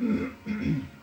嗯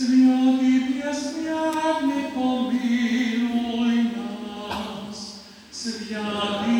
Святий пресвятник, помилуй нас, святий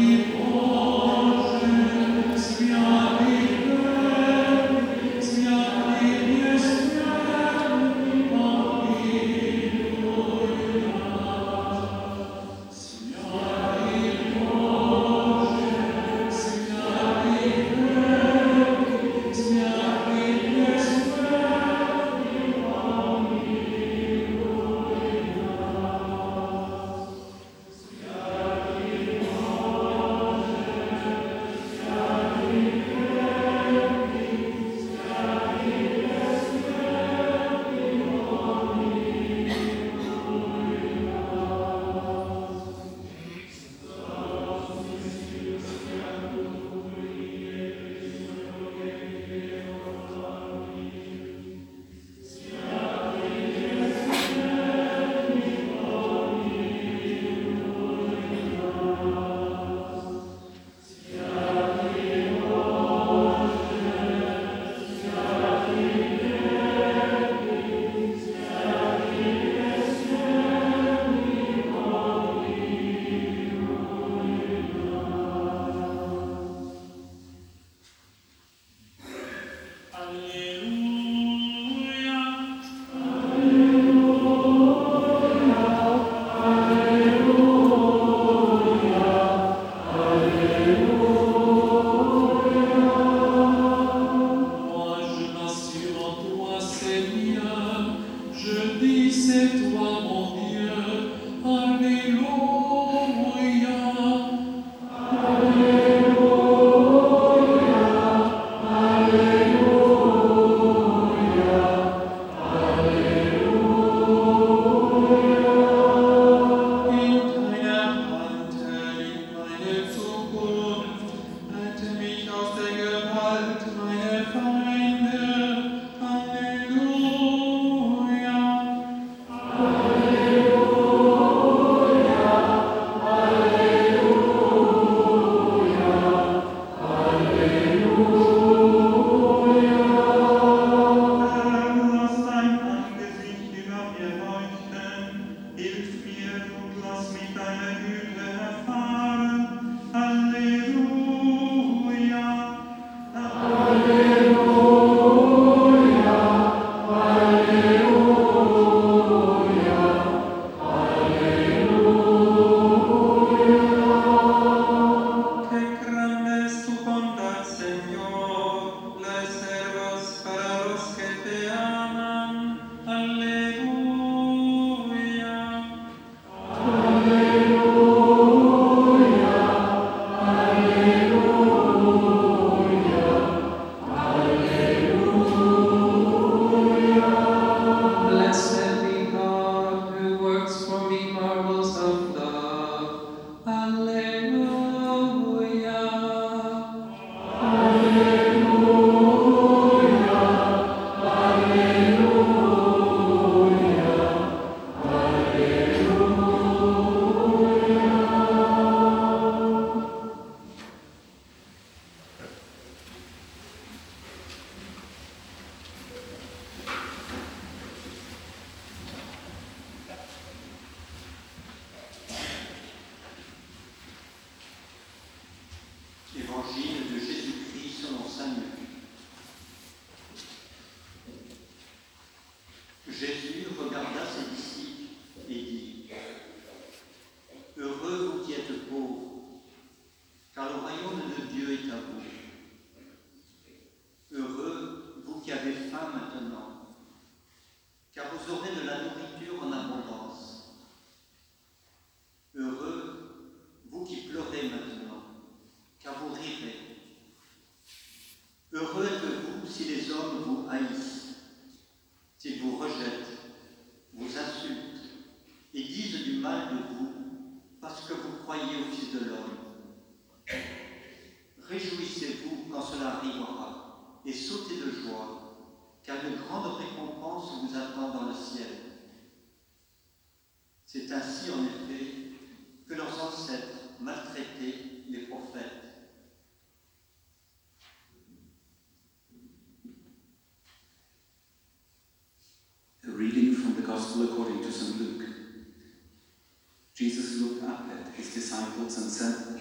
his disciples and said,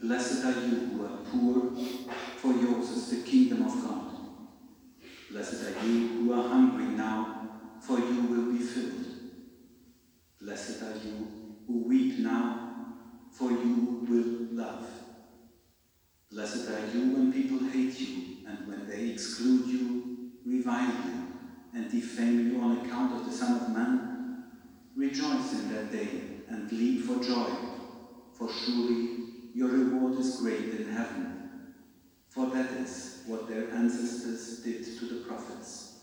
Blessed are you who are poor, for yours is the kingdom of God. Blessed are you who are hungry now, for you will be filled. Blessed are you who weep now, for you will love. Blessed are you when people hate you, and when they exclude you, revile you and defame you on account of the Son of Man, rejoice in that day and leap for joy, for surely your reward is great in heaven. For that is what their ancestors did to the prophets.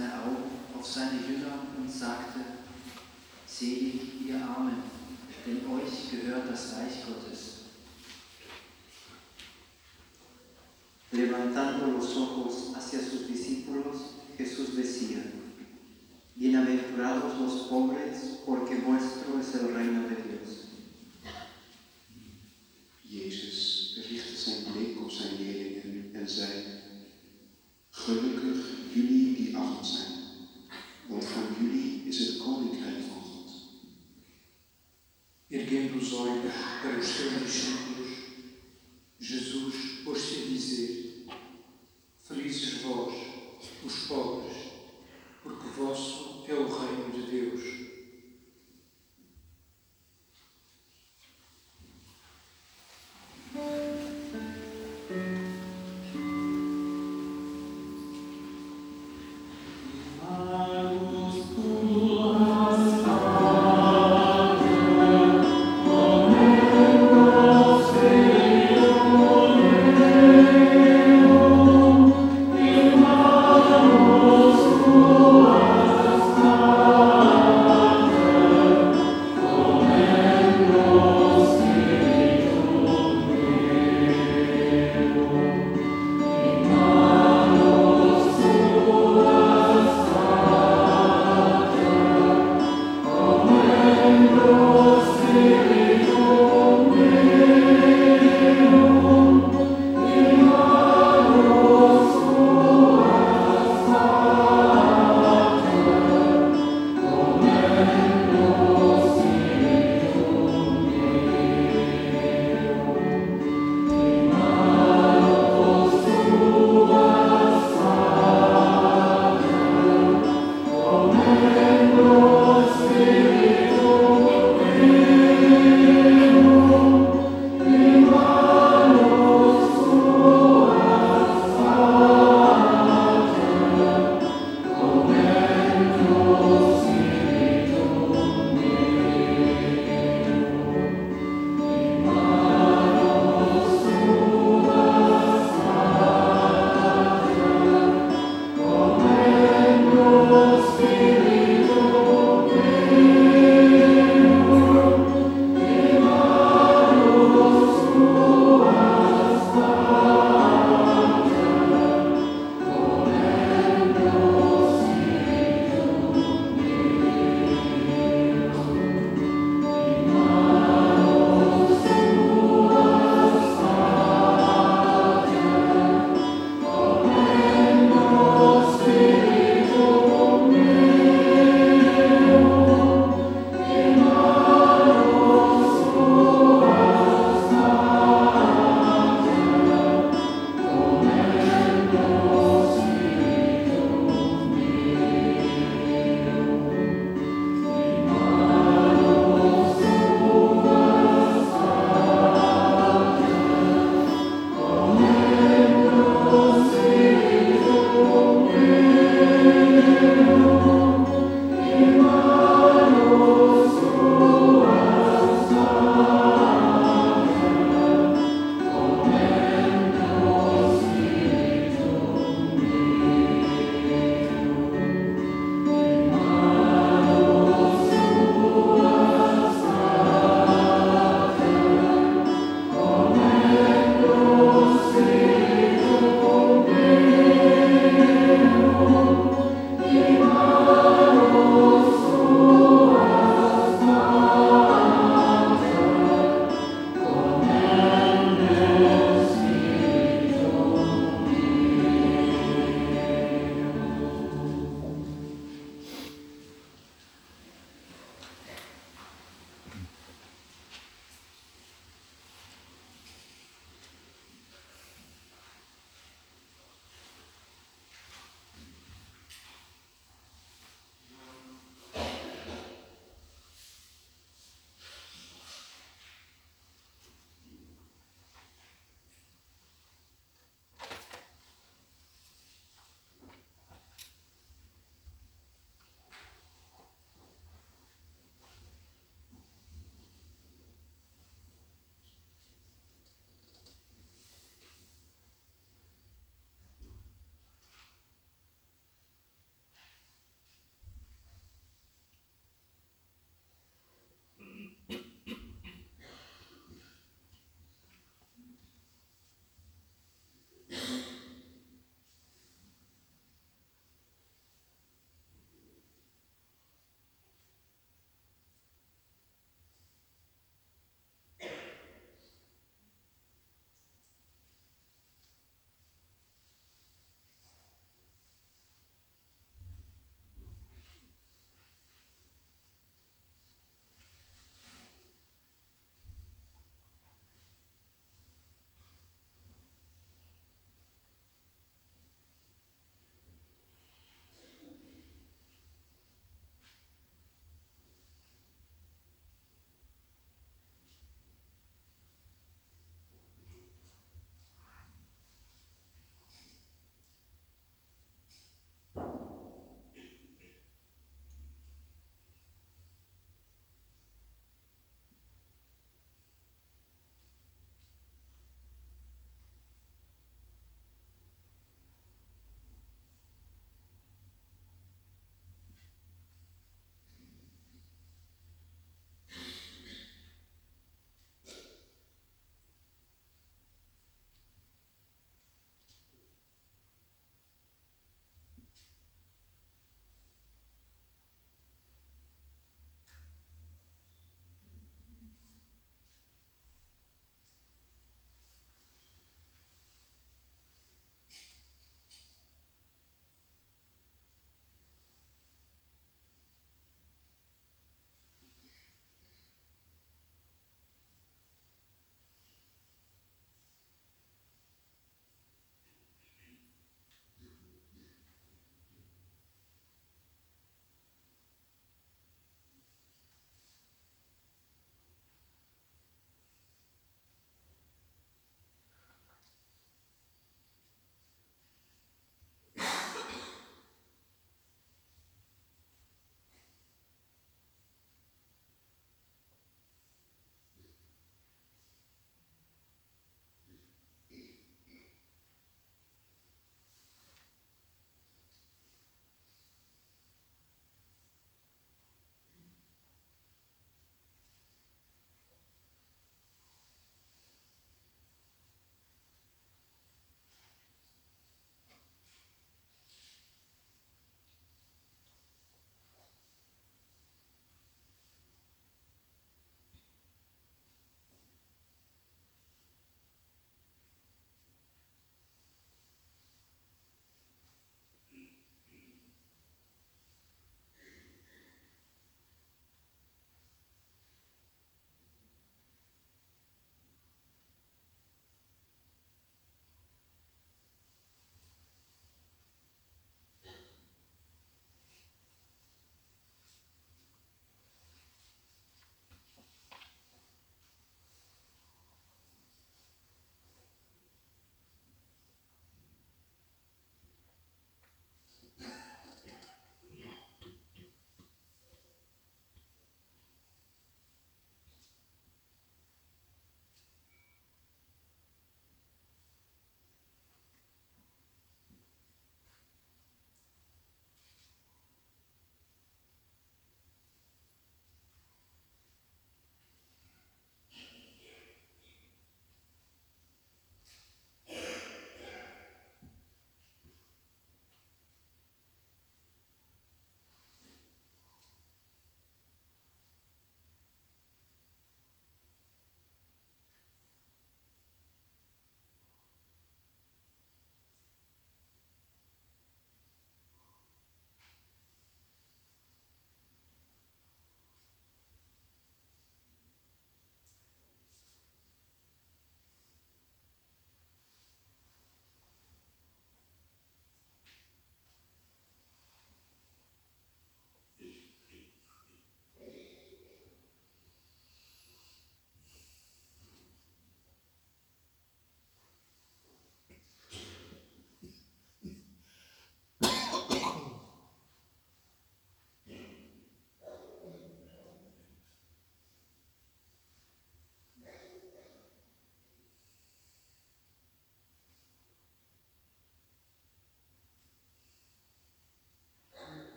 Seine Augen auf seine Jünger und sagte, Selig ihr Armen, denn euch gehört das Reich Gottes. Levantando los ojos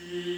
Yeah.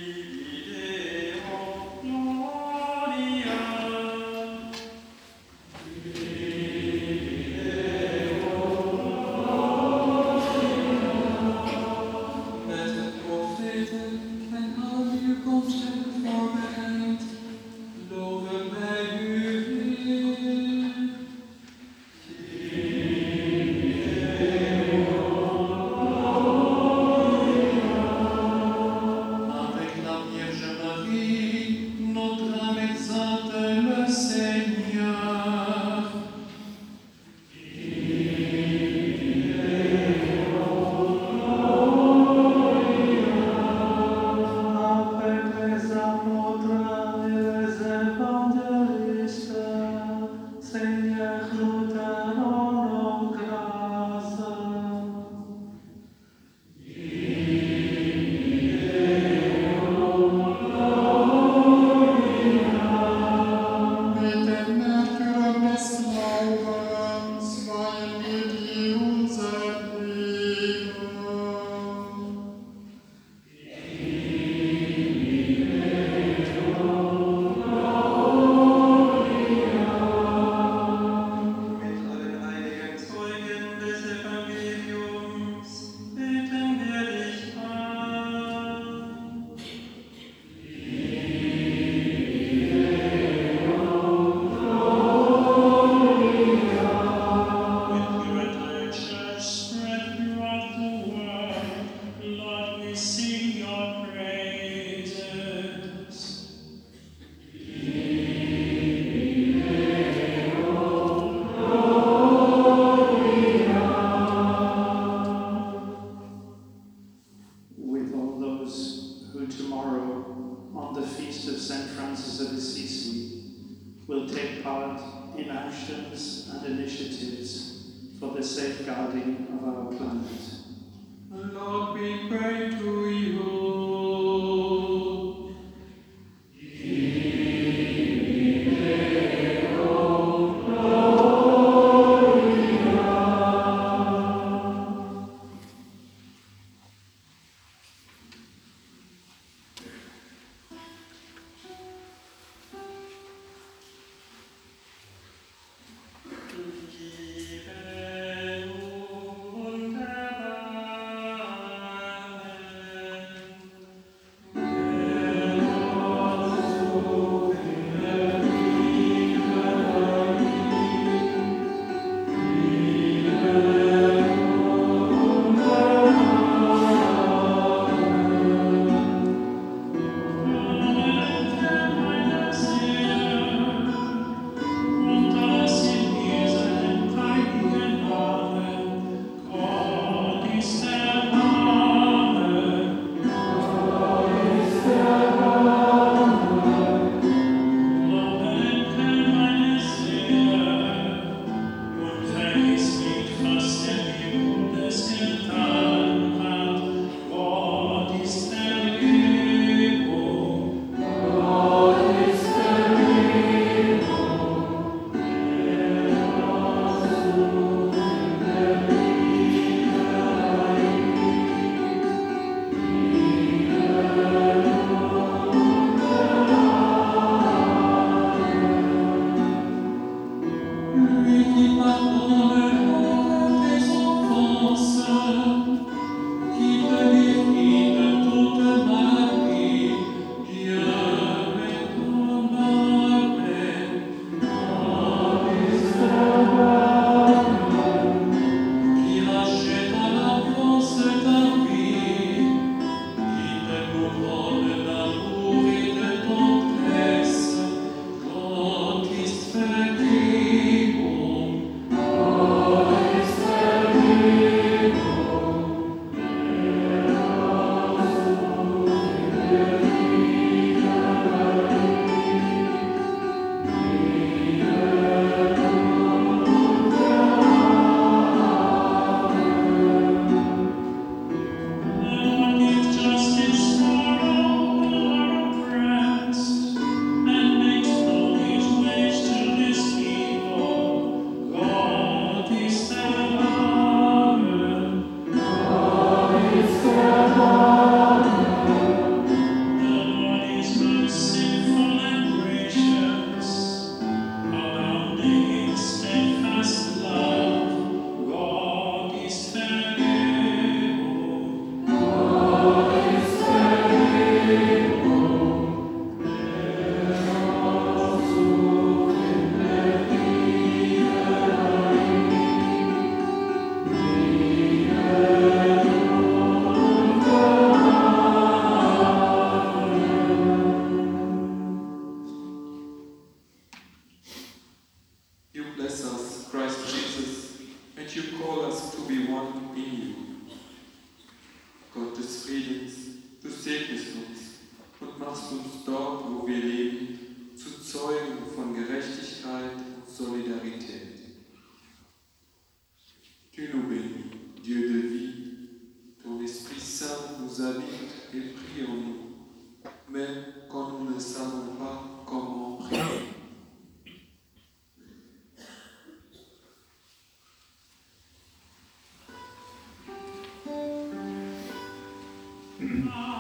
Oh.